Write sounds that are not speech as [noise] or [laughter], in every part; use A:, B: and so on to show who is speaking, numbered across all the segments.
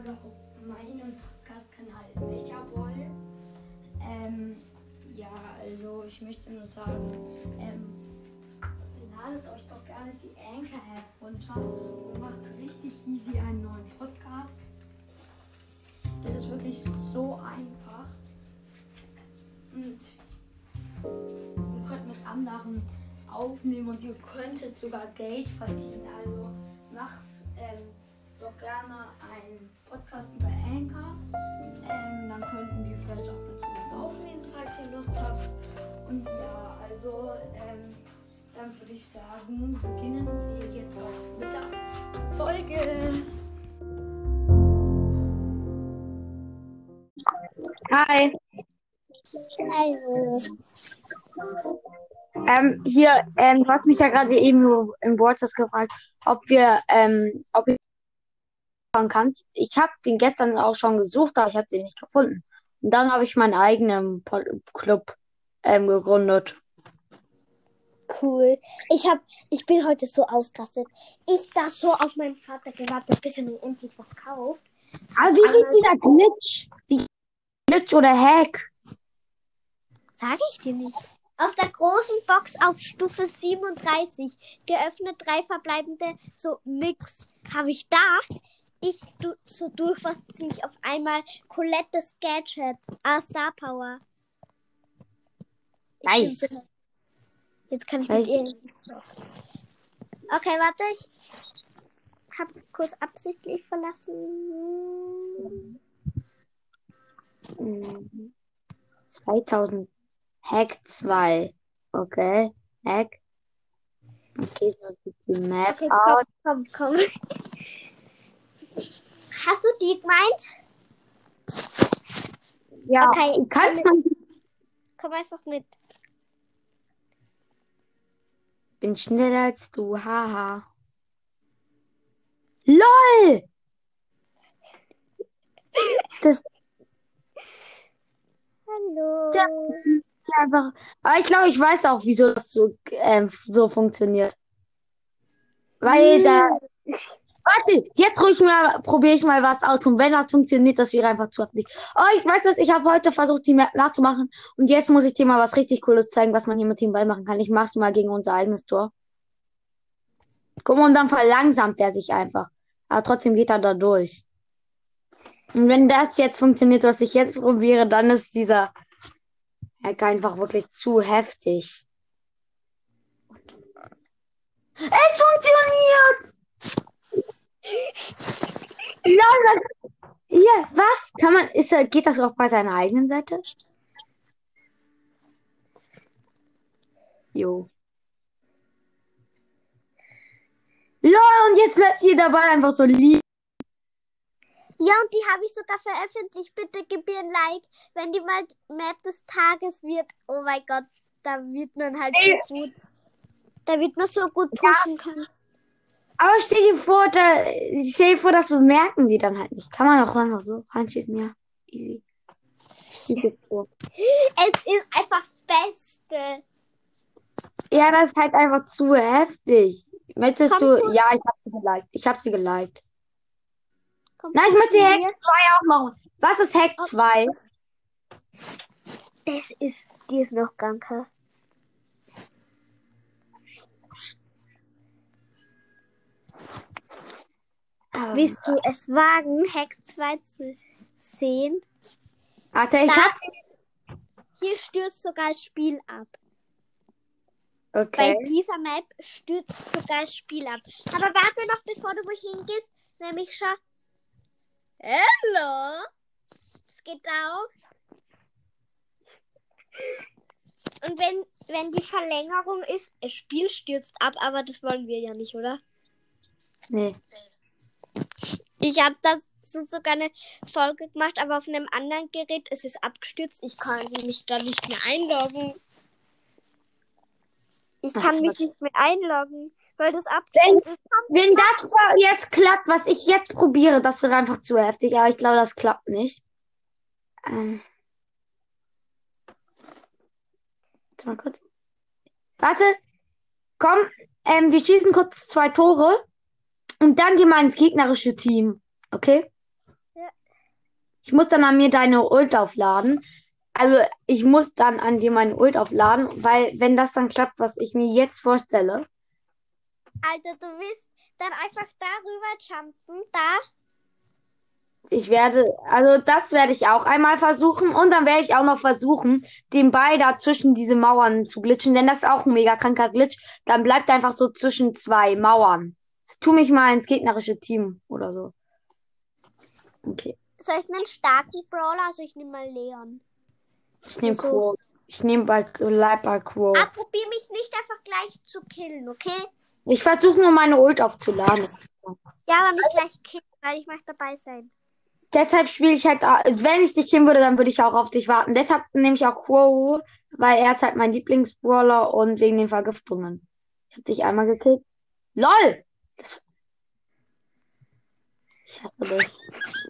A: Folge auf meinem Podcast-Kanal Mechaboy. Ähm, ja, also ich möchte nur sagen, ähm, ladet euch doch gerne die Anchor-App runter und macht richtig easy einen neuen Podcast. Es ist wirklich so einfach. Und ihr könnt mit anderen aufnehmen und ihr könntet sogar Geld verdienen. Also macht ähm, doch gerne einen Podcast über Anchor. Ähm, dann könnten wir vielleicht auch mit zusammen aufnehmen, falls ihr Lust habt. Und ja, also ähm, dann würde ich sagen, beginnen wir jetzt auch mit der Folge.
B: Hi.
C: Also,
B: Ähm, hier, ähm, du hast mich ja gerade eben nur im WhatsApp gefragt, ob wir, ähm, ob ich kannst. Ich habe den gestern auch schon gesucht, aber ich habe den nicht gefunden. Und dann habe ich meinen eigenen Po- Club ähm, gegründet.
C: cool. Ich hab, ich bin heute so ausgerastet. Ich da so auf meinen Vater gewartet, bis er mir endlich was kauft.
B: Aber wie geht dieser Glitch? Wie Glitch oder Hack?
C: Sag ich dir nicht. Aus der großen Box auf Stufe 37, geöffnet drei verbleibende, so nix, habe ich da. Ich du, so durch was ziehe ich auf einmal Colettes Gadget, ah, Star Power. Ich
B: Nice.
C: Jetzt kann ich
B: Nice.
C: mit ihr. Okay, warte, ich habe kurz absichtlich verlassen.
B: Mhm. 2000 Hack 2. Okay. Hack. Okay, so sieht die Map
C: Okay,
B: aus.
C: komm, komm, komm. [laughs] Hast du die gemeint?
B: Ja,
C: Okay,
B: du kannst
C: komm
B: man.
C: Komm einfach mit.
B: Bin schneller als du, haha. LOL! Das
C: Hallo.
B: Ist einfach. Aber ich glaube, ich weiß auch, wieso das so, ähm, so funktioniert. Weil da. [laughs] Warte, jetzt ruhig mal, probiere ich mal was aus. Und wenn das funktioniert, das wäre einfach zu heftig. Oh, ich weiß das, ich habe heute versucht, die nachzumachen. Und jetzt muss ich dir mal was richtig Cooles zeigen, was man hier mit dem Ball machen kann. Ich mach's mal gegen unser eigenes Tor. Guck mal, und dann verlangsamt er sich einfach. Aber trotzdem geht er da durch. Und wenn das jetzt funktioniert, was ich jetzt probiere, dann ist dieser Hack einfach wirklich zu heftig. Es funktioniert! Lol, Hier, was? Kann man, ist, geht das auch bei seiner eigenen Seite? Jo. Lol, und jetzt bleibt hier dabei einfach so liegen.
C: Ja, und die habe ich sogar veröffentlicht. Bitte gib mir ein Like, wenn die mal Map des Tages wird. Oh mein Gott, da wird man halt
B: Ey.
C: so gut. Da wird man so gut pushen können.
B: Aber stell dir vor, da, stell dir vor, das bemerken die dann halt nicht. Kann man auch einfach so reinschießen, ja. Easy. Schieße vor.
C: Es ist einfach Beste.
B: Ja, das ist halt einfach zu heftig. Möchtest
C: Komm,
B: du, ja, ich hab sie geliked. Ich hab sie geliked.
C: Komm,
B: Nein, ich möchte Hack
C: hier.
B: 2 auch machen. Was ist Hack 2?
C: Das ist, die ist noch kranker.
B: Ähm,
C: Willst du es wagen, Hack 2 zu sehen?
B: Warte, ich
C: Das-
B: hab.
C: Hier stürzt sogar das Spiel ab.
B: Okay.
C: Bei dieser Map stürzt sogar das Spiel ab. Aber warte noch, bevor du wohin gehst, nämlich schau. Hallo? Es geht auch. Und wenn, wenn die Verlängerung ist, das Spiel stürzt ab, aber das wollen wir ja nicht, oder?
B: Nee.
C: Ich habe das so sogar eine Folge gemacht, aber auf einem anderen Gerät ist es abgestürzt. Ich kann mich da nicht mehr einloggen. Ich
B: Ach,
C: kann
B: so
C: mich nicht mehr einloggen, weil das
B: Wenn,
C: abgestürzt ist.
B: wenn das da jetzt klappt, was ich jetzt probiere, das wird einfach zu heftig. Aber ich glaube, das klappt nicht. Ähm. Warte mal kurz. Warte. Komm, ähm, wir schießen kurz zwei Tore. Und dann gehen wir ins gegnerische Team. Okay? Ich muss dann an mir deine Ult aufladen. Also ich muss dann an dir meine Ult aufladen, weil wenn das dann klappt, was ich mir jetzt vorstelle,
C: Alter, du willst dann einfach darüber jumpen, da.
B: ich werde, also das werde ich auch einmal versuchen und dann werde ich auch noch versuchen, den Ball da zwischen diese Mauern zu glitschen, denn das ist auch ein mega kranker Glitch. Dann bleibt er einfach so zwischen zwei Mauern. Tu mich mal ins gegnerische Team oder so. Okay.
C: Soll ich einen starken Brawler? Also ich nehme mal Leon.
B: Ich nehme. Quo. Ich nehme bei, bleib bei Quo.
C: Ah, probier mich nicht einfach gleich zu killen, okay?
B: Ich versuche nur meine Ult aufzuladen.
C: Ja, aber nicht gleich killen, weil ich möchte dabei sein.
B: Deshalb spiele ich halt, auch- wenn ich dich killen würde, dann würde ich auch auf dich warten. Deshalb nehme ich auch Quo, weil er ist halt mein Lieblingsbrawler und wegen den Vergiftungen. Ich habe dich einmal gekillt. LOL! Das... Ich hasse dich.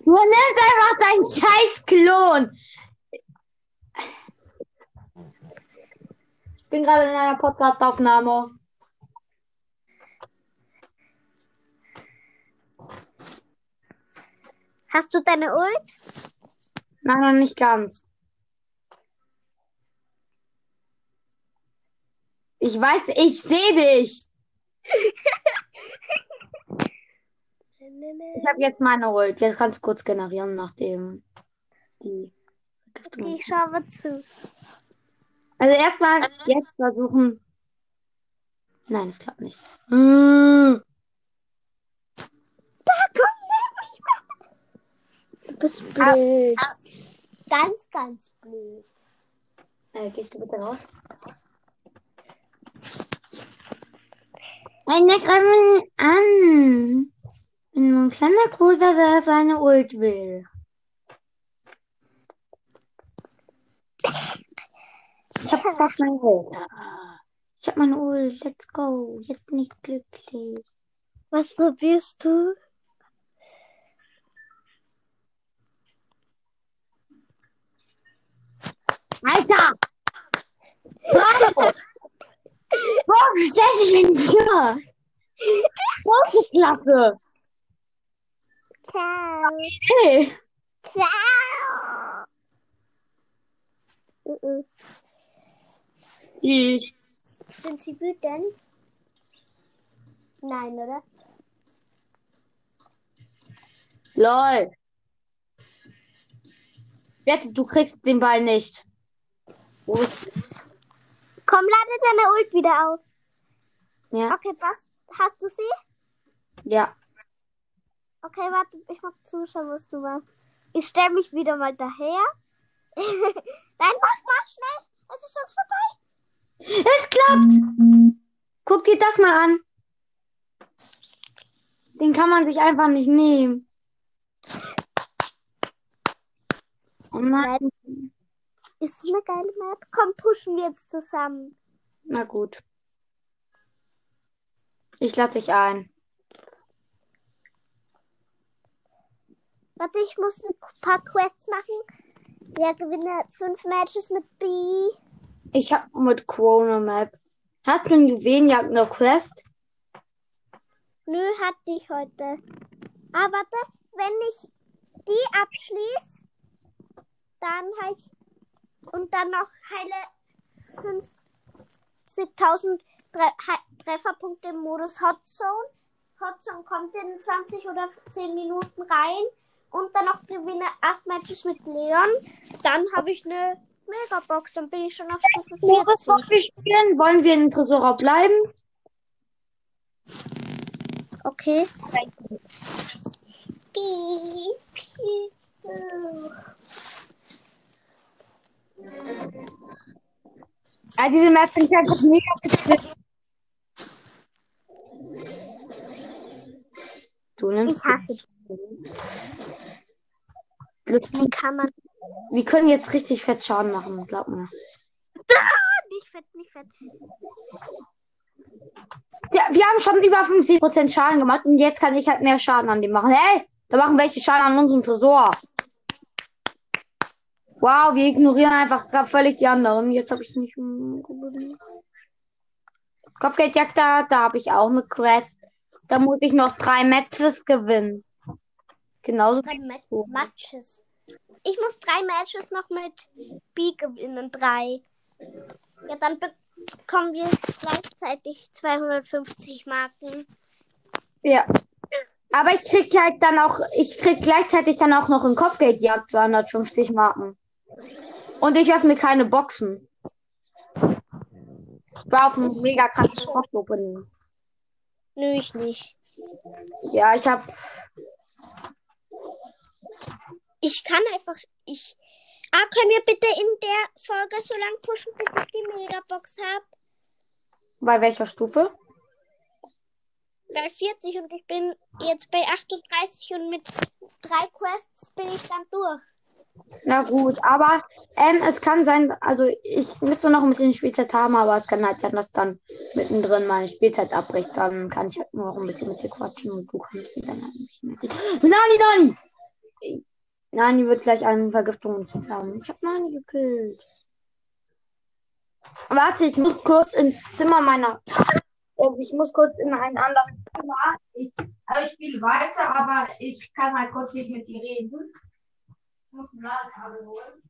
B: Du nimmst einfach deinen scheiß Klon! Ich bin gerade in einer Podcast-Aufnahme.
C: Hast du deine Ult?
B: Nein, noch nicht ganz. Ich weiß, ich sehe dich. [laughs] Ich habe jetzt meine Ult. Jetzt kannst du kurz generieren, nachdem die.
C: Okay, ich schau mal zu.
B: Also erstmal jetzt versuchen. Nein, es klappt nicht. Mm.
C: Da komm, nimm mich Du bist blöd. Ganz, ganz blöd.
B: Äh, gehst du bitte raus? Nein, der greift mich nicht an. Nur ein kleiner Bruder, der seine Ult will. Ich hab fast meine Ult. Ich hab meine Ult. Let's go. Jetzt bin ich glücklich.
C: Was probierst du?
B: Alter! Bravo! Warum stellst du dich denn hier? Große Klasse!
C: Ciao.
B: Hey!
C: Ciao. Uh -uh.
B: Ich.
C: Sind sie wütend? Nein, oder?
B: LOL. Wette, du kriegst den Ball nicht. Ist-
C: Komm, lade deine Ult wieder auf.
B: Ja,
C: Okay, was? Hast du sie?
B: ja.
C: Okay, warte, ich mach zuschauen, was du machst. Ich stelle mich wieder mal daher. [laughs] Nein, mach, mach schnell. Es ist schon vorbei.
B: Es klappt! Guck dir das mal an. Den kann man sich einfach nicht nehmen. Oh nein.
C: Ist eine geile Map. Komm, pushen wir jetzt zusammen.
B: Na gut. Ich lade dich ein.
C: Warte, ich muss ein paar Quests machen. Ja, gewinne fünf Matches mit B.
B: Ich hab mit Corona Map. Hast du in Juwelenjagd eine Quest?
C: Nö, hatte ich heute. Ah, warte, wenn ich die abschließe, dann habe ich und dann noch heile 50.000 Tre He- Trefferpunkte im Modus Hot Zone. Hot Zone kommt in 20 oder 10 Minuten rein und dann noch gewinne 8 Matches mit Leon. Dann habe ich eine Megabox, dann bin ich schon auf Stufe
B: Was
C: 40.
B: wollen wir spielen? Wollen wir in Tresorraum bleiben?
C: Okay. Piep, piep.
B: Ja, diese Map finde ich einfach mega witzig. Du nimmst
C: Ich hasse
B: Glück.
C: Wie kann man
B: Wir können jetzt richtig fett Schaden machen, glaub mir.
C: nicht fett, nicht fett.
B: Ja, wir haben schon über 50% Schaden gemacht und jetzt kann ich halt mehr Schaden an dem machen. Hey, da machen welche Schaden an unserem Tresor. Wow, wir ignorieren einfach völlig die anderen. Jetzt habe ich nicht. Kopfgeldjagd da, da habe ich auch eine Quest. Da muss ich noch drei Matches gewinnen. Genauso
C: Drei
B: du.
C: Matches. Ich muss drei Matches noch mit B gewinnen. Drei. Ja, dann bekommen wir gleichzeitig 250 Marken.
B: Ja. Aber ich krieg halt dann auch, ich krieg gleichzeitig dann auch noch in Kopfgeldjagd 250 Marken. Und ich öffne keine Boxen. Ich war auf einem mega krassen Box-Opening.
C: Nö, ich nicht.
B: Ja, ich hab.
C: Ich kann einfach. Ich. Ah, können wir bitte in der Folge so lange pushen, bis ich die Megabox habe?
B: Bei welcher Stufe?
C: Bei 40 und ich bin jetzt bei 38 und mit drei Quests bin ich dann durch.
B: Na gut, aber ähm, es kann sein, also ich müsste noch ein bisschen Spielzeit haben, aber es kann halt sein, dass dann mittendrin meine Spielzeit abbricht. Dann kann ich halt nur noch ein bisschen mit dir quatschen und du kannst wieder ein bisschen mit dir. Nani, Nani! Nani wird gleich eine Vergiftung haben. Ich hab Nani gekillt. Warte, ich muss kurz ins Zimmer meiner. Ich muss kurz in einen anderen Zimmer. Ich, also ich spiele weiter, aber ich kann halt kurz nicht mit dir reden. Ich muss ein Ladekabel holen.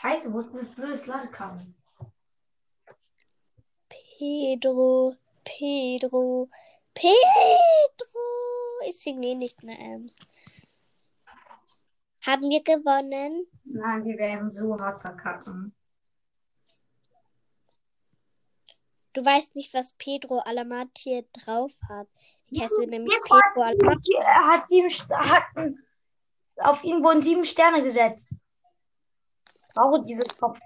B: Scheiße, wo ist denn das blödes Ladekabel?
C: Pedro, Pedro, Pedro. Ich singe nicht mehr ernst. Haben wir gewonnen?
B: Nein, wir werden so hart verkacken.
C: Du weißt nicht, was Pedro Alamati drauf hat. Ich heiße nämlich
B: Pedro
C: Alamati.
B: Er hat sieben, St- hat, auf ihn wurden sieben Sterne gesetzt. Brauche diese Kopf.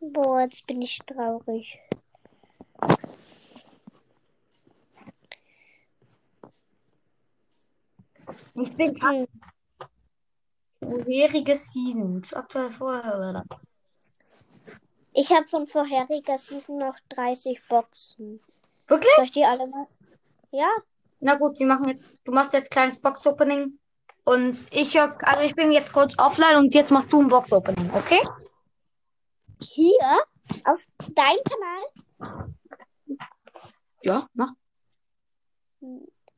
C: Boah, jetzt bin ich traurig.
B: Ich bin
C: Hm.
B: vorherige Season. Aktuell vorher.
C: Ich habe von vorheriger Season noch 30 Boxen.
B: Wirklich?
C: Soll ich die alle mal? Ja,
B: Na gut, wir machen jetzt, du machst jetzt kleines Box-Opening. Und ich, also ich bin jetzt kurz offline und jetzt machst du ein Box-Opening, okay?
C: hier auf deinem Kanal.
B: Ja, mach.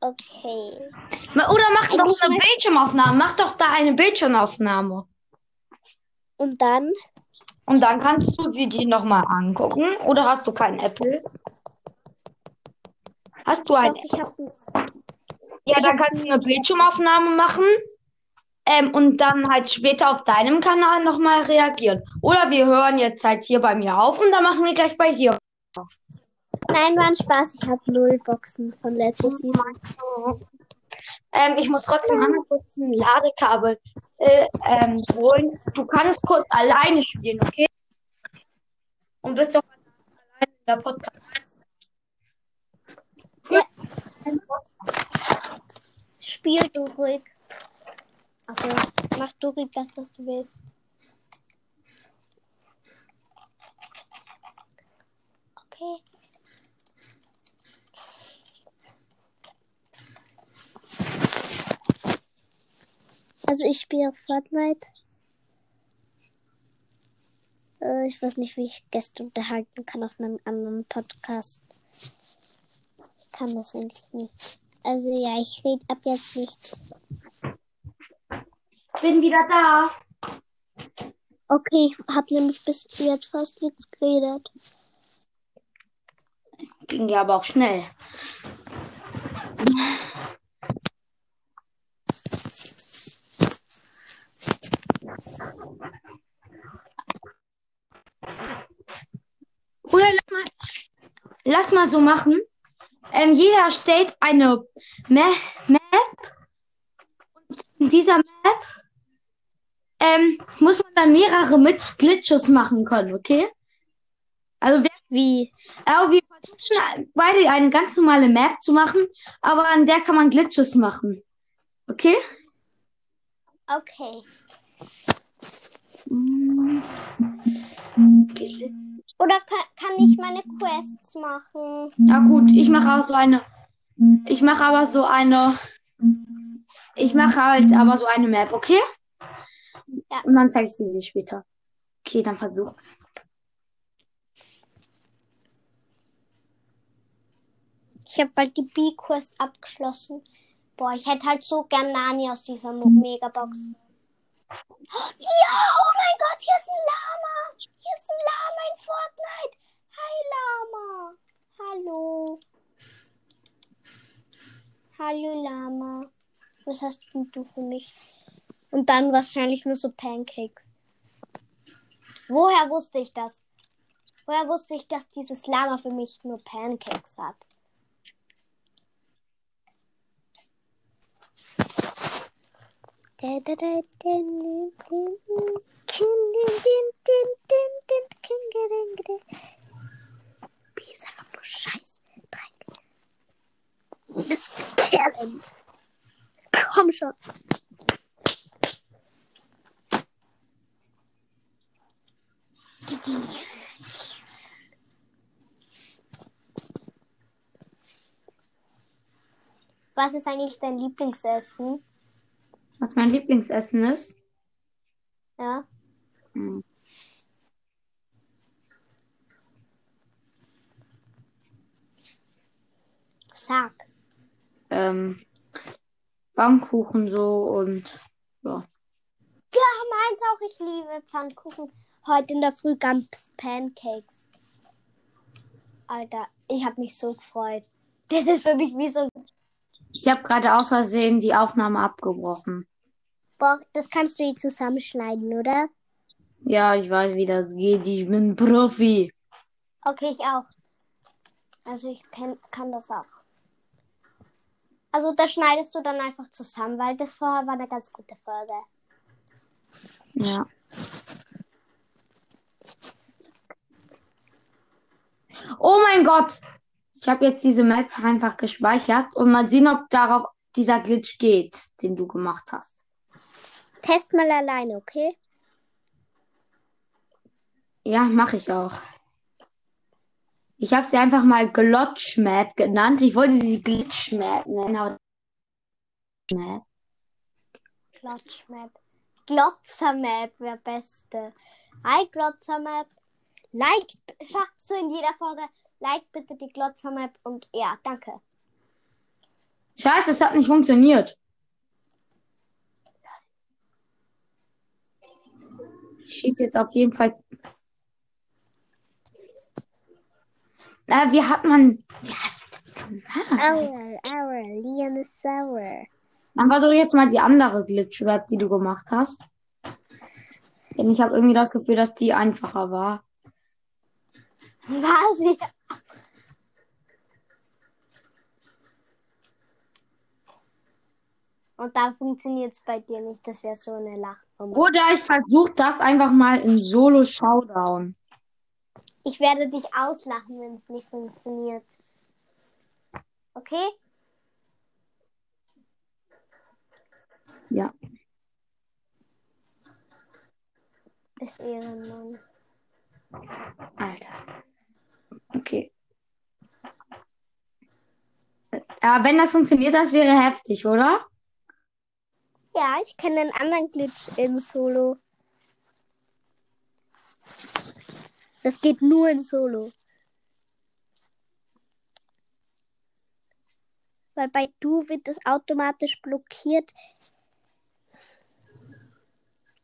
C: Okay.
B: Oder mach doch
C: Eigentlich
B: eine Bildschirmaufnahme. Mach doch da eine Bildschirmaufnahme.
C: Und dann?
B: Und dann kannst du sie dir nochmal angucken. Oder hast du kein Apple? Hast du ein
C: Doch, ich habe
B: Ja, dann kannst du eine Bildschirmaufnahme machen. Ähm, und dann halt später auf deinem Kanal nochmal reagieren. Oder wir hören jetzt halt hier bei mir auf und dann machen wir gleich bei dir.
C: Nein, war ein Spaß. Ich habe null Boxen von letzter Season.
B: Ähm, ich muss trotzdem einmal kurz ein Ladekabel äh, ähm, holen. Du kannst kurz alleine spielen, okay? Und bist doch alleine in der Podcast.
C: Ja. Spiel du ruhig. Also, mach du ruhig das, was du willst. Okay. Also ich spiele Fortnite. Äh, ich weiß nicht, wie ich Gäste unterhalten kann auf einem anderen Podcast. Ich kann das eigentlich nicht. Also ja, ich rede ab jetzt nicht.
B: Bin wieder da.
C: Okay, ich hab nämlich bis jetzt fast nichts geredet.
B: Ging ja aber auch schnell. Oder lass mal, lass mal so machen. Ähm, jeder stellt eine Ma Map. Und in dieser Map ähm, muss man dann mehrere mit Glitches machen können, okay? Also wer
C: Wie?
B: aber wir versuchen beide eine ganz normale Map zu machen, aber an der kann man Glitches machen. Okay?
C: Okay.
B: Gl-
C: Oder kann, ich meine Quests machen?
B: Na gut, ich mache auch so eine. Ich mache aber so eine. Ich mache halt aber so eine Map, okay?
C: Ja.
B: Und dann zeige ich sie dir später. Okay, dann versuch.
C: Ich habe bald die B-Quest abgeschlossen. Boah, ich hätte halt so gern Nani aus dieser Megabox. [gasps] Ja, oh mein Gott, hier ist ein Lama. Hier ist ein Lama in Fortnite. Hi, Lama. Hallo. Hallo, Lama. Was hast denn du für mich? Und dann wahrscheinlich nur so Pancakes. Woher wusste ich das? Woher wusste ich, dass dieses Lama für mich nur Pancakes hat? Wie ist einfach nur Scheiß. Dreck. Mist, Kerlen. Komm schon. Was ist eigentlich dein Lieblingsessen?
B: Was mein Lieblingsessen ist?
C: Ja.
B: Hm.
C: Sag.
B: Ähm, Pfannkuchen so und ja.
C: Ja, meins auch. Ich liebe Pfannkuchen. Heute in der Früh gab's Pancakes. Alter, ich habe mich so gefreut. Das ist für mich wie so.
B: Ich habe gerade aus Versehen die Aufnahme abgebrochen.
C: Boah, das kannst du hier zusammenschneiden, oder?
B: Ja, ich weiß, wie das geht. Ich bin Profi.
C: Okay, ich auch. Also ich kenn, kann das auch. Also das schneidest du dann einfach zusammen, weil das vorher war eine ganz gute Folge.
B: Ja. Oh mein Gott! Ich habe jetzt diese Map einfach gespeichert und mal sehen, ob darauf dieser Glitch geht, den du gemacht hast.
C: Test mal alleine, okay?
B: Ja, mache ich auch. Ich habe sie einfach mal Glotch Map genannt. Ich wollte sie Glitch Map nennen, aber Map.
C: Glotz-Map. Glotzer-Map wäre beste. Hi, Glotzer-Map. Like, schau, so in jeder Folge. Like bitte die Glotzer-Map und ja, danke.
B: Scheiße, es hat nicht funktioniert. Ich schieße jetzt auf jeden Fall. Äh, wie hat man. Wie hast du das gemacht?
C: Aua, aua, Leon ist sauer.
B: Dann versuche ich jetzt mal die andere Glitch-Web, die du gemacht hast. Denn ich habe irgendwie das Gefühl, dass die einfacher war.
C: War sie? Und dann funktioniert es bei dir nicht. Das wäre so eine Lachnummer.
B: Oder ich versuche das einfach mal in Solo-Showdown.
C: Ich werde dich auslachen, wenn es nicht funktioniert. Okay?
B: Ja.
C: Bis Ehrenmann.
B: Alter. Okay. Aber wenn das funktioniert, das wäre heftig, oder?
C: Ja, ich kenne einen anderen Glitch in Solo. Das geht nur in Solo. Weil bei Du wird es automatisch blockiert.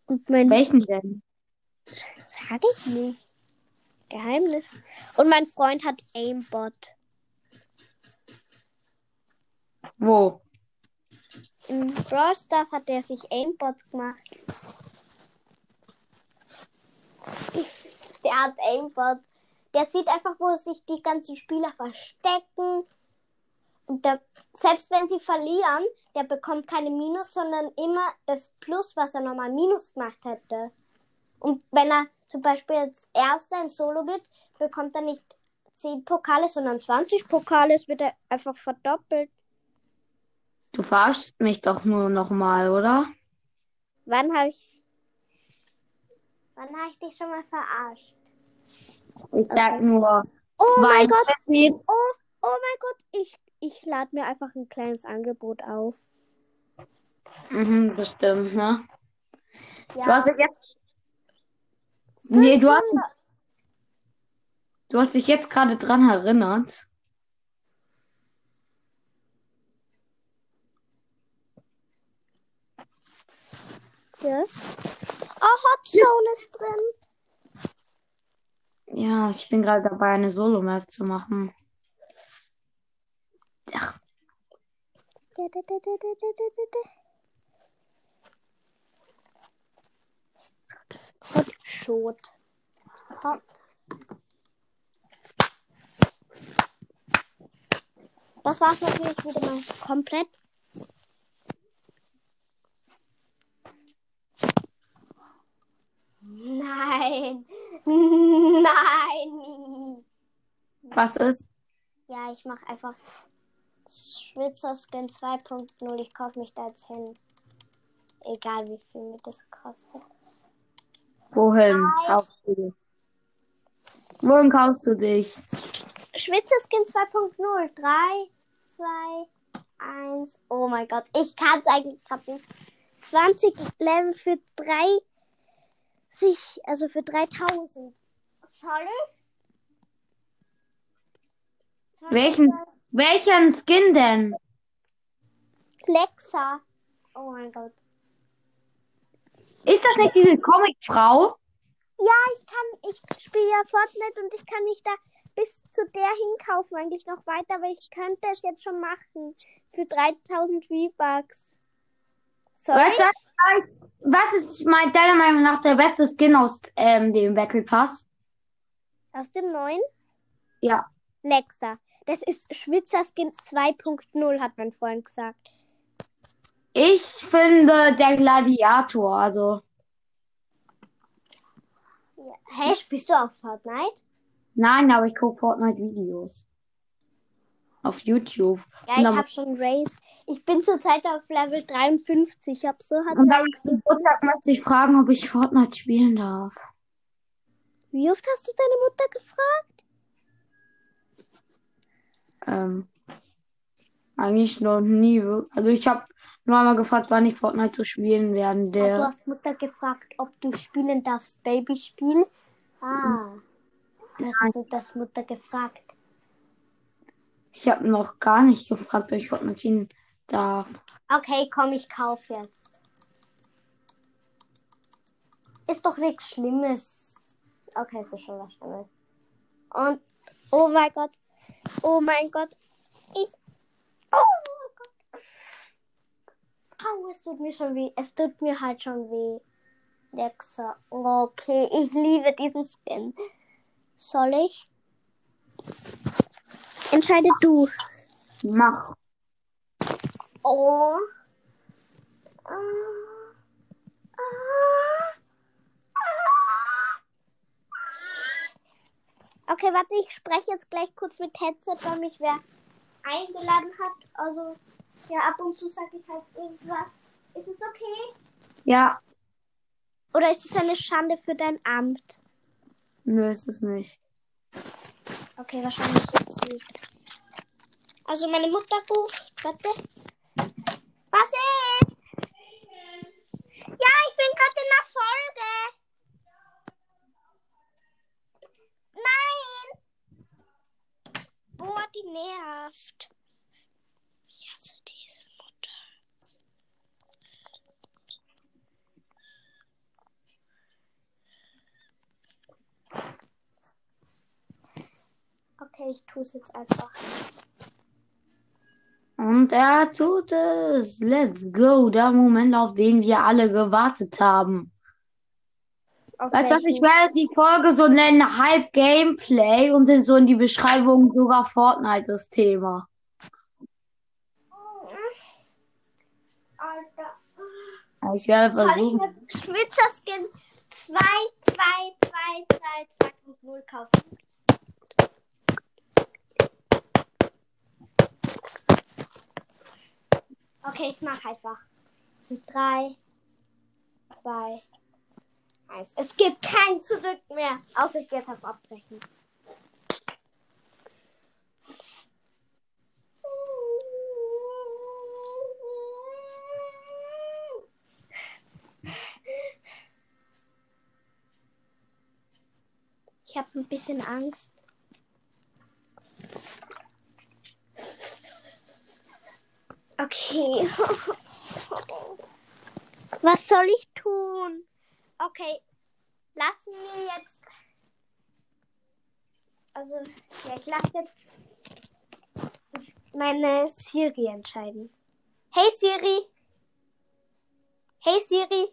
C: Und mein
B: Welchen denn?
C: Sag ich nicht. Geheimnis. Und mein Freund hat Aimbot.
B: Wo?
C: In Brawl Stars hat er sich Aimbot gemacht. Der hat Aimbot. Der sieht einfach, wo sich die ganzen Spieler verstecken. Und der, selbst wenn sie verlieren, der bekommt keine Minus, sondern immer das Plus, was er normal Minus gemacht hätte. Und wenn er zum Beispiel jetzt Erster in Solo wird, bekommt er nicht 10 Pokale, sondern 20 Pokale. Es wird er einfach verdoppelt.
B: Du verarschst mich doch nur nochmal, oder?
C: Wann habe ich. Wann habe ich dich schon mal verarscht?
B: Ich sag nur
C: Oh
B: zwei.
C: mein Gott. Oh, oh mein Gott, ich, ich lade mir einfach ein kleines Angebot auf.
B: Mhm, bestimmt, ne?
C: Ja.
B: Du hast dich jetzt. Nee, du hast, du hast dich jetzt gerade dran erinnert.
C: Ja. Oh, Hot Zone ist drin.
B: Ja, ich bin gerade dabei, eine Solo-Map zu machen. Ach,
C: Hot Shot. Hot. Das war's natürlich wieder mal komplett. Nein. Nein.
B: was ist?
C: Ja, ich mache einfach Schwitzer Skin 2.0. Ich kaufe mich da jetzt hin. Egal wie viel mir das kostet.
B: Wohin
C: Nein.
B: kaufst du dich? Wohin kaufst du dich?
C: Schwitzer Skin 2.0. 3, 2, 1. Oh mein Gott. Ich kann es eigentlich gerade nicht. 20 Level für 3. Sich, also für 3000. Soll ich? Soll ich
B: Welchen, welchen Skin denn?
C: Flexa. Oh mein Gott.
B: Ist das nicht diese Comicfrau?
C: Ja, ich kann, ich spiele ja Fortnite und ich kann nicht da bis zu der hinkaufen, eigentlich noch weiter, aber ich könnte es jetzt schon machen. Für 3000 V-Bucks. Sorry?
B: Was, was ist mein, deiner Meinung nach der beste Skin aus ähm, dem Battle Pass?
C: Aus dem neuen?
B: Ja.
C: Lexa. Das ist Schwitzer Skin 2.0, hat mein Freund gesagt.
B: Ich finde der Gladiator, also.
C: Hey, spielst du auf Fortnite?
B: Nein, aber ich gucke Fortnite-Videos. Auf YouTube.
C: Ja, ich
B: dann-
C: habe schon Race. Ich bin zurzeit auf Level 53. Ich hab so hat
B: Und am Geburtstag möchte ich fragen, ob ich Fortnite spielen darf.
C: Wie oft hast du deine Mutter gefragt?
B: Ähm, eigentlich noch nie. Also ich habe nur einmal gefragt, wann ich Fortnite zu spielen werden.
C: Ah, du
B: Der,
C: hast Mutter gefragt, ob du spielen darfst, Babyspiel. Ah. Du hast also das Mutter gefragt.
B: Ich habe noch gar nicht gefragt, ob ich Fortnite spielen darf.
C: Okay, komm, ich kauf jetzt. Ist doch nichts Schlimmes. Okay, ist doch schon was Schlimmes. Und, oh mein Gott. Oh mein Gott. Ich. Oh mein Gott. Au, es tut mir schon weh. Es tut mir halt schon weh. Lexa. Okay, ich liebe diesen Skin. Soll ich? Entscheide du.
B: Mach.
C: Oh. Okay, warte, ich spreche jetzt gleich kurz mit Headset, weil mich wer eingeladen hat. Also, ja, ab und zu sage ich halt irgendwas. Ist es okay?
B: Ja,
C: Oder ist es eine Schande für dein Amt?
B: nö, ist es nicht.
C: Okay, wahrscheinlich ist es nicht. Also, meine Mutter ruft. Warte. Was ist? Ja, ich bin gerade in der Folge. Nein! Boah, die nervt. Ich hasse diese Mutter. Okay, ich tue es jetzt einfach.
B: Und er tut es. Let's go. Der Moment, auf den wir alle gewartet haben.
C: Okay,
B: Weißt du ich werde die Folge so nennen, Hype Gameplay und dann so in die Beschreibung sogar Fortnite das Thema.
C: Alter.
B: Ich werde
C: Soll ich
B: versuchen.
C: mir Schwitzerskin 2, 2, 2, 2, 2.0 kaufen? Okay, ich mach einfach. Drei, zwei, eins. Es gibt kein Zurück mehr, außer ich jetzt auf Abbrechen. Ich habe ein bisschen Angst. Okay. [laughs] Was soll ich tun? Okay, lassen wir jetzt. Also, ja, ich lasse jetzt meine Siri entscheiden. Hey Siri. Hey Siri.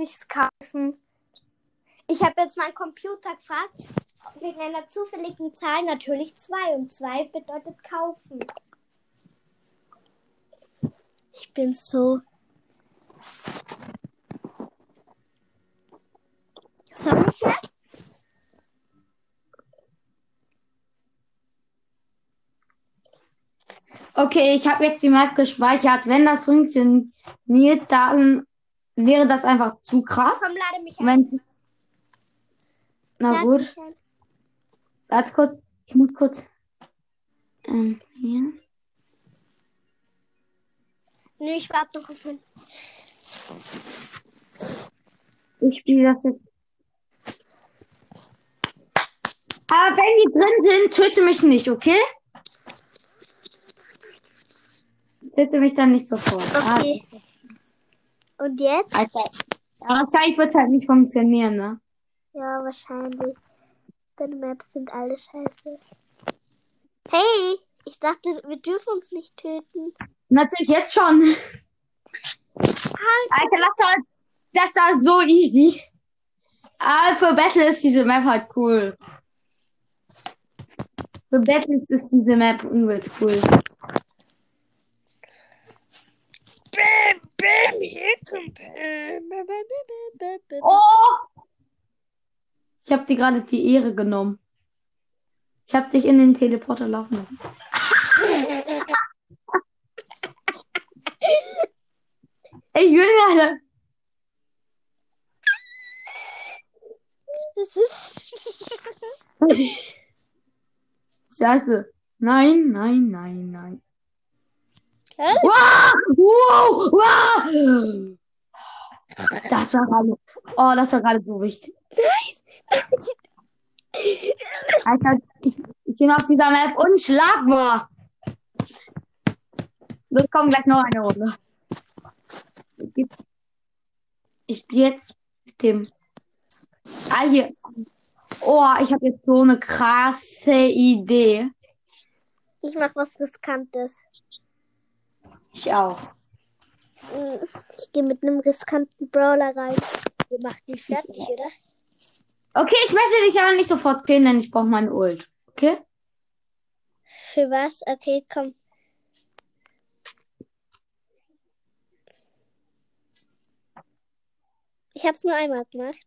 C: Sich's kaufen. Ich habe jetzt meinen Computer gefragt, wegen einer zufälligen Zahl natürlich zwei und zwei bedeutet kaufen. Ich bin so. Soll ich jetzt?
B: Okay, ich habe jetzt die Map gespeichert. Wenn das funktioniert, dann wäre das einfach zu krass.
C: Komm, lade mich ein.
B: Wenn... Na
C: Lade
B: gut,
C: mich ein.
B: warte kurz. Ich muss kurz. Ähm, hier.
C: Nö, ich warte noch auf mein.
B: Ich spiele das jetzt. Aber wenn die drin sind, töte mich nicht, okay? Töte mich dann nicht sofort.
C: Okay. Und jetzt?
B: Alter. Aber wahrscheinlich wird es halt nicht funktionieren, ne?
C: Ja, wahrscheinlich. Deine Maps sind alle scheiße. Hey, ich dachte, wir dürfen uns nicht töten.
B: Natürlich jetzt schon. Alter, das war, das war so easy. Aber für Battle ist diese Map halt cool. Für Battles ist diese Map übelst cool.
C: Bam, hier kommt Bam, bam.
B: Oh! Ich habe dir gerade die Ehre genommen. Ich habe dich in den Teleporter laufen lassen. [laughs] Ich will gerade.
C: Das ist.
B: Scheiße. Nein, nein, nein, nein. Wow! Wow! Wow! Das war gerade. Oh, das war gerade so wichtig. Alter, ich, bin auf dieser Map unschlagbar. Wir kommen gleich noch eine Runde. Ich bin jetzt mit dem. Ah, hier. Oh, ich habe jetzt so eine krasse Idee.
C: Ich mach was Riskantes.
B: Ich auch.
C: Hm, Ich gehe mit einem riskanten Brawler rein. Ihr macht mich fertig, oder?
B: Okay, ich möchte dich aber nicht sofort killen, denn ich brauche meine Ult. Okay?
C: Für was? Okay, komm. Ich hab's nur einmal gemacht.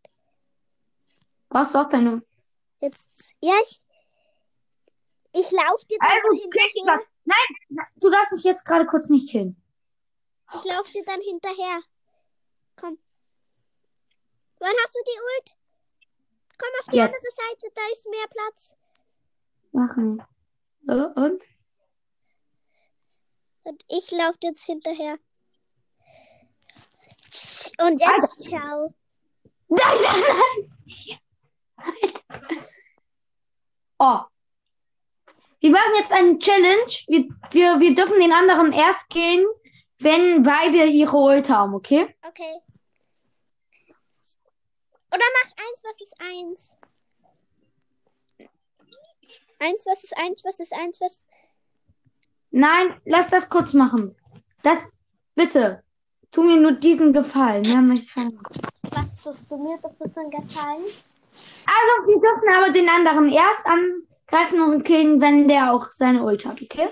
B: Du auch deine.
C: Jetzt, ja, ich, ich lauf dir
B: Also,
C: so
B: kriegst du
C: hinterher.
B: Nein, du darfst mich jetzt gerade kurz nicht killen.
C: Ich lauf dir dann hinterher. Komm. Wann hast du die Ult? Komm auf die
B: Jetzt.
C: andere Seite, da ist mehr Platz.
B: Machen. So, und?
C: Und ich lauf dir jetzt hinterher. Und jetzt,
B: Alter.
C: ciao.
B: Nein, nein, nein! Alter. Oh. Wir machen jetzt eine Challenge. Wir, wir, wir dürfen den anderen erst killen, wenn beide ihre Ult haben, okay?
C: Okay. Oder mach eins, was ist eins? Eins, was ist eins, was ist eins, was.
B: Nein, lass das kurz machen. Das, bitte. Tu mir nur diesen Gefallen. Mehr möchte ich von-
C: Was tust du mir dafür für einen Gefallen?
B: Also, wir dürfen aber den anderen erst angreifen und killen, wenn der auch seine Ult hat, okay?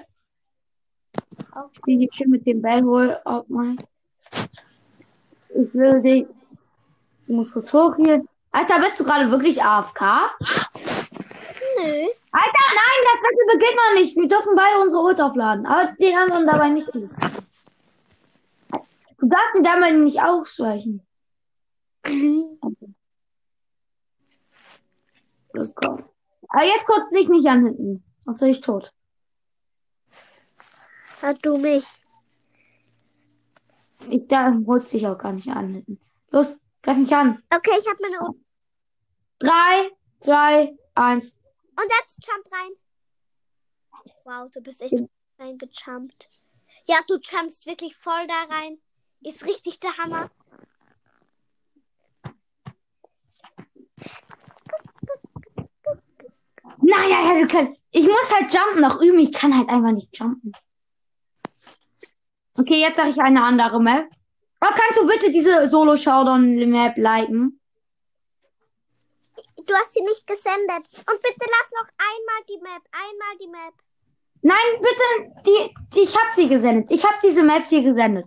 B: Ich spiele jetzt schön mit dem Bell wohl. Oh mein. Ich will dich. Du musst kurz hoch hier. Alter, bist du gerade wirklich AFK?
C: Nö.
B: Alter, nein, das Battle beginnt noch nicht. Wir dürfen beide unsere Ult aufladen. Aber den anderen dabei nicht. Du darfst den dabei nicht ausweichen. Los, komm. Aber jetzt kurz dich nicht an hinten. Sonst bin ich tot.
C: Ah, du mich.
B: Ich da muss dich auch gar nicht anhalten. Los, greif mich an.
C: Okay, ich habe meine Uhr.
B: Drei, zwei, eins.
C: Und jetzt jump rein. Wow, du bist echt reingejumpt. Ja, du jumpst wirklich voll da rein. Ist richtig der Hammer.
B: Nein, ja, ja, du kannst. Ich muss halt jumpen noch üben. Ich kann halt einfach nicht jumpen. Okay, jetzt sage ich eine andere Map. Oh, kannst du bitte diese Solo-Showdown-Map liken?
C: Du hast sie nicht gesendet. Und bitte lass noch einmal die Map. Einmal die Map.
B: Nein, bitte, die, die, ich habe sie gesendet. Ich habe diese Map dir gesendet.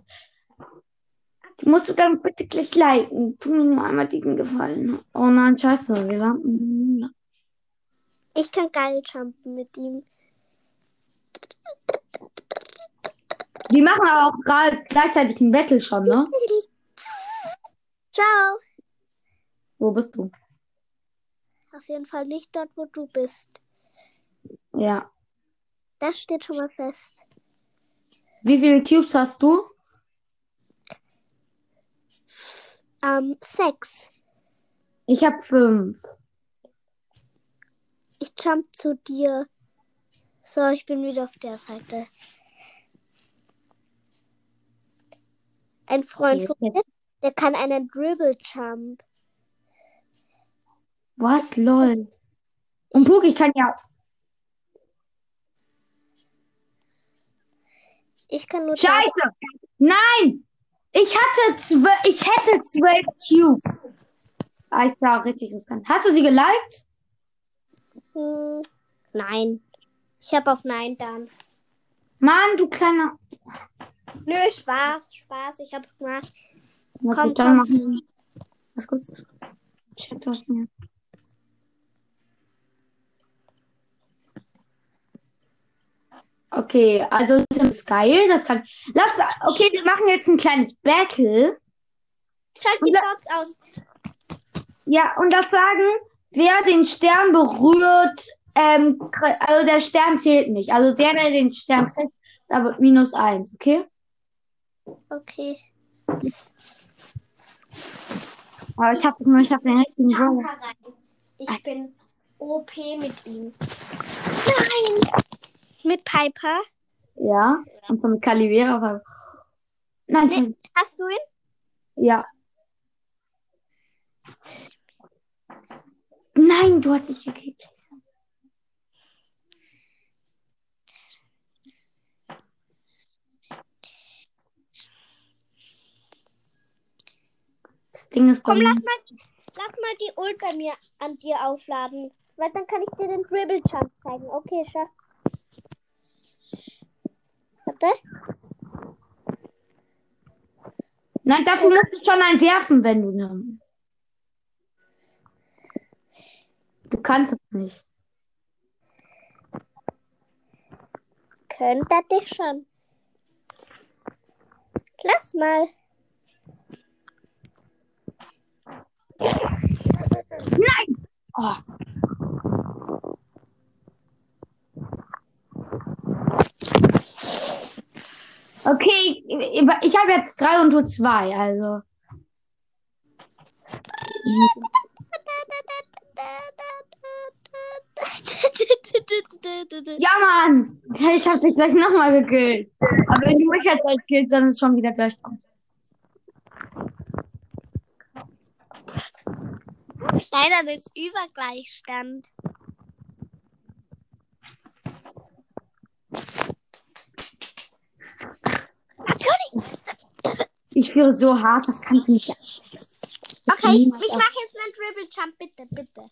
B: Die musst du dann bitte gleich liken. Tu mir nur einmal diesen Gefallen. Oh nein, scheiße. Wir landen.
C: Ich kann geil jumpen mit ihm.
B: Die machen aber auch gerade gleichzeitig ein Battle schon, ne? [laughs]
C: Ciao.
B: Wo bist du?
C: Auf jeden Fall nicht dort, wo du bist.
B: Ja.
C: Das steht schon mal fest.
B: Wie viele Cubes hast du?
C: Ähm, sechs.
B: Ich habe fünf.
C: Ich jump zu dir. So, ich bin wieder auf der Seite. Ein Freund von mir, der kann einen Dribble Jump.
B: Was? Lol. Und Puk, ich kann ja.
C: Ich kann nur.
B: Scheiße! Nein! Ich hatte zwölf, ich hätte zwölf Cubes. Ah, ja auch richtig riskant. Hast du sie geliked?
C: Hm, nein. Ich habe auf Nein dann.
B: Mann, du kleiner.
C: Nö, Spaß, Spaß, ich hab's gemacht.
B: Na
C: Komm,
B: dann
C: komm.
B: machen. Was kurz? Chat was mir. Okay, also das ist geil. Das kann. Lass. Okay, wir machen jetzt ein kleines Battle.
C: Schalt die Box aus.
B: Ja, und das sagen, wer den Stern berührt, ähm, also der Stern zählt nicht. Also der, der den Stern kriegt, da wird minus eins, okay?
C: Okay.
B: Aber ich habe ich hab den richtigen Brawler.
C: Tanker rein. Ich bin OP mit ihm. Nein! Mit Piper.
B: Ja, und so mit Calivera. Nein, scheiße.
C: Hast du ihn?
B: Ja. Nein, du hast dich gekillt. Scheiße. Das Ding ist
C: Komm, lass mal, lass mal die Ult bei mir an dir aufladen. Weil dann kann ich dir den Dribble Jump zeigen. Okay, schau. Warte.
B: Nein, dafür musst du schon einen werfen, wenn du. Ne... Du kannst es nicht.
C: Könnte dich schon. Lass mal.
B: Oh. Okay, ich, ich habe jetzt drei und du zwei, also. [laughs] [laughs] Ja, Mann! Ich habe dich gleich nochmal gekillt. Aber wenn du mich jetzt gleich killst, dann ist schon wieder Gleichstand.
C: Nein, dann ist Übergleichstand.
B: Ich führe so hart, das kannst du nicht.
C: Okay, ich, mache Dribble Jump, bitte, bitte.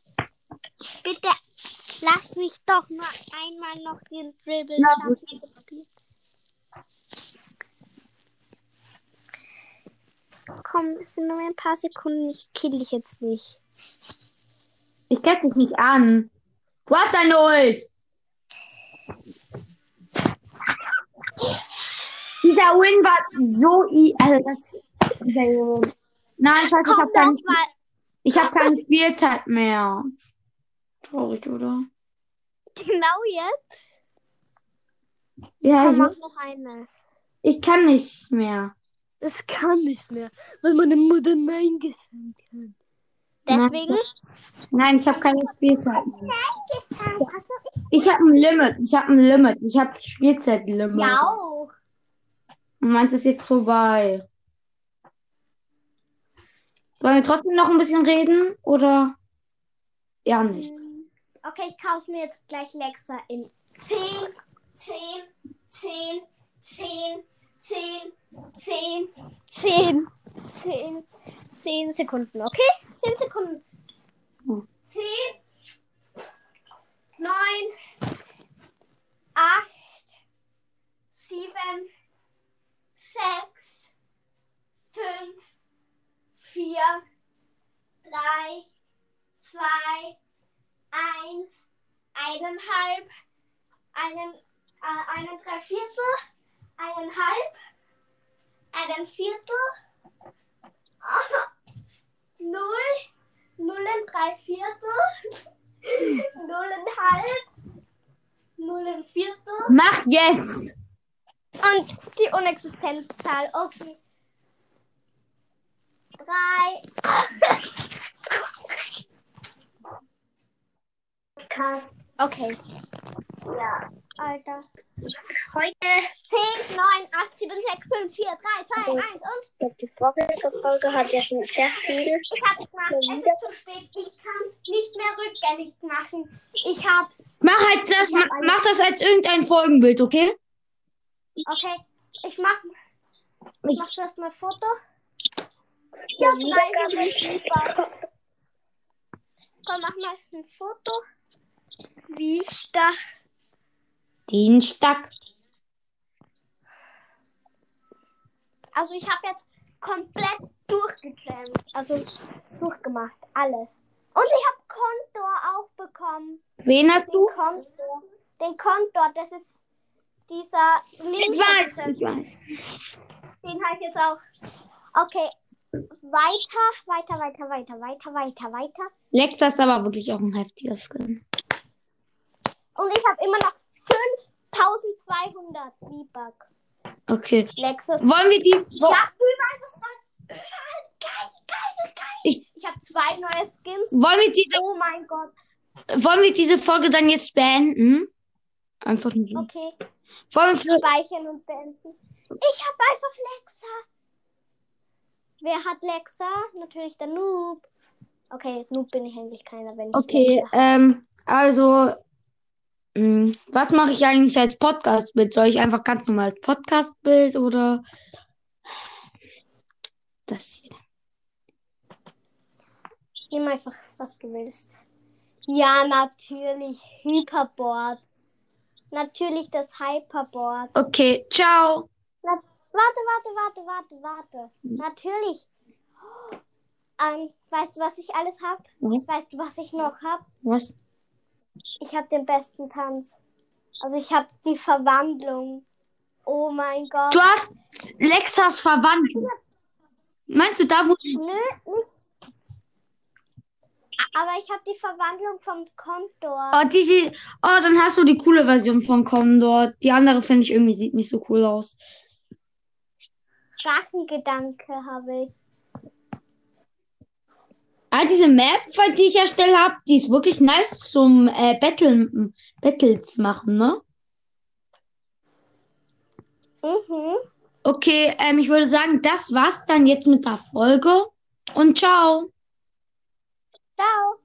C: Bitte, lass mich doch nur einmal noch den Dribble Jump probieren. Komm, es sind nur ein paar Sekunden, ich kill dich jetzt nicht.
B: Ich ketz dich nicht an. Du hast eine Ult. Dieser Win war so i. Also das. Nein, scheiße, ich habe keine,
C: doch mal.
B: Ich hab keine Spielzeit mehr. Traurig, oder?
C: Genau jetzt.
B: Ja, ich,
C: mach noch eines.
B: ich kann nicht mehr.
C: Das kann nicht mehr, weil meine Mutter Nein gesagt hat. Deswegen?
B: Nein, ich habe keine Spielzeit mehr. Ich habe ein Limit. Ich habe ein Limit. Ich habe Spielzeitlimit.
C: Ja auch.
B: Und meins ist jetzt vorbei. Wollen wir trotzdem noch ein bisschen reden oder ja nicht?
C: Okay, ich kaufe mir jetzt gleich Lexa in 10, 10, 10, 10, 10, 10, 10, 10, 10 Sekunden, okay? 10 Sekunden.
B: Hm.
C: 10, 9, 8, 7, 6, 5, 4, 3, 2, eins, eineinhalb, einen, äh, einen Dreiviertel, eineinhalb, einen Viertel, null, nullen drei Viertel, nullenhalb, nullen Viertel
B: Mach jetzt!
C: und die Unexistenzzahl. Okay. Drei. Podcast. Okay. Ja, Alter.
D: Heute,
C: 10, 9, 8, 7, 6, 5, 4, 3, 2, 1 und
D: die vorletzte Folge hat ja schon sehr viel.
C: ich hab's gemacht. Es ist zu spät. Ich kann's nicht mehr rückgängig machen. Ich hab's.
B: Mach halt das, ma, mach das als irgendein Folgenbild, okay?
C: Okay. Ich mach. Ich mach zuerst mal Foto.
D: Ja,
C: Lieber. Komm, mach mal ein Foto. Wie ich da.
B: Dienstag.
C: Also ich habe jetzt komplett durchgeklemmt. Also durchgemacht. Alles. Und ich habe Kontor auch bekommen.
B: Wen hast
C: Den
B: du?
C: Kontor. Den Kontor, das ist dieser
B: Ich
C: linke,
B: weiß, ich weiß.
C: Den habe ich jetzt auch. Okay. Weiter, weiter, weiter, weiter, weiter, weiter, weiter.
B: Lexa ist aber wirklich auch ein heftiger Skin.
C: Und ich habe immer noch 5200 V-Bucks.
B: Okay.
C: Lexus.
B: Wollen wir die. Wo,
C: Ja, überall Neues. Überall geil, geil, geil.
B: Ich-
C: ich habe zwei neue Skins.
B: wollen, wir diese,
C: Oh mein Gott.
B: wollen wir diese Folge dann jetzt beenden? Einfach nur so.
C: Okay.
B: Wollen wir,
C: Speichern und beenden. Ich habe einfach Lexa. Wer hat Lexa? Natürlich der Noob. Okay, Noob bin ich eigentlich keiner, wenn ich
B: okay,
C: Lexa
B: ähm, also, mh, was mache ich eigentlich als Podcast-Bild? Soll ich einfach ganz normal als Podcast-Bild oder das?
C: Nimm einfach, was du willst. Ja, natürlich. Hyperboard. Natürlich das Hyperboard.
B: Okay, ciao.
C: Na, warte, warte, warte, warte, warte. Natürlich. Ähm, weißt du, was ich alles hab?
B: Was?
C: Weißt du, was ich noch hab?
B: Was?
C: Ich hab den besten Tanz. Also ich hab die Verwandlung. Oh mein Gott.
B: Du hast Lexas Verwandlung. Meinst du da, wo sie.
C: Nö, nicht. Aber ich hab die Verwandlung vom Kontor.
B: Oh, diese. Oh, dann hast du die coole Version von Condor. Die andere finde ich irgendwie sieht nicht so cool aus.
C: Drachengedanke habe ich.
B: Ah, diese Map, die ich erstellt habe, die ist wirklich nice zum äh, Battle, Battles machen, ne?
C: Mhm.
B: Okay, ähm, ich würde sagen, das war's dann jetzt mit der Folge. Und ciao.
C: Ciao.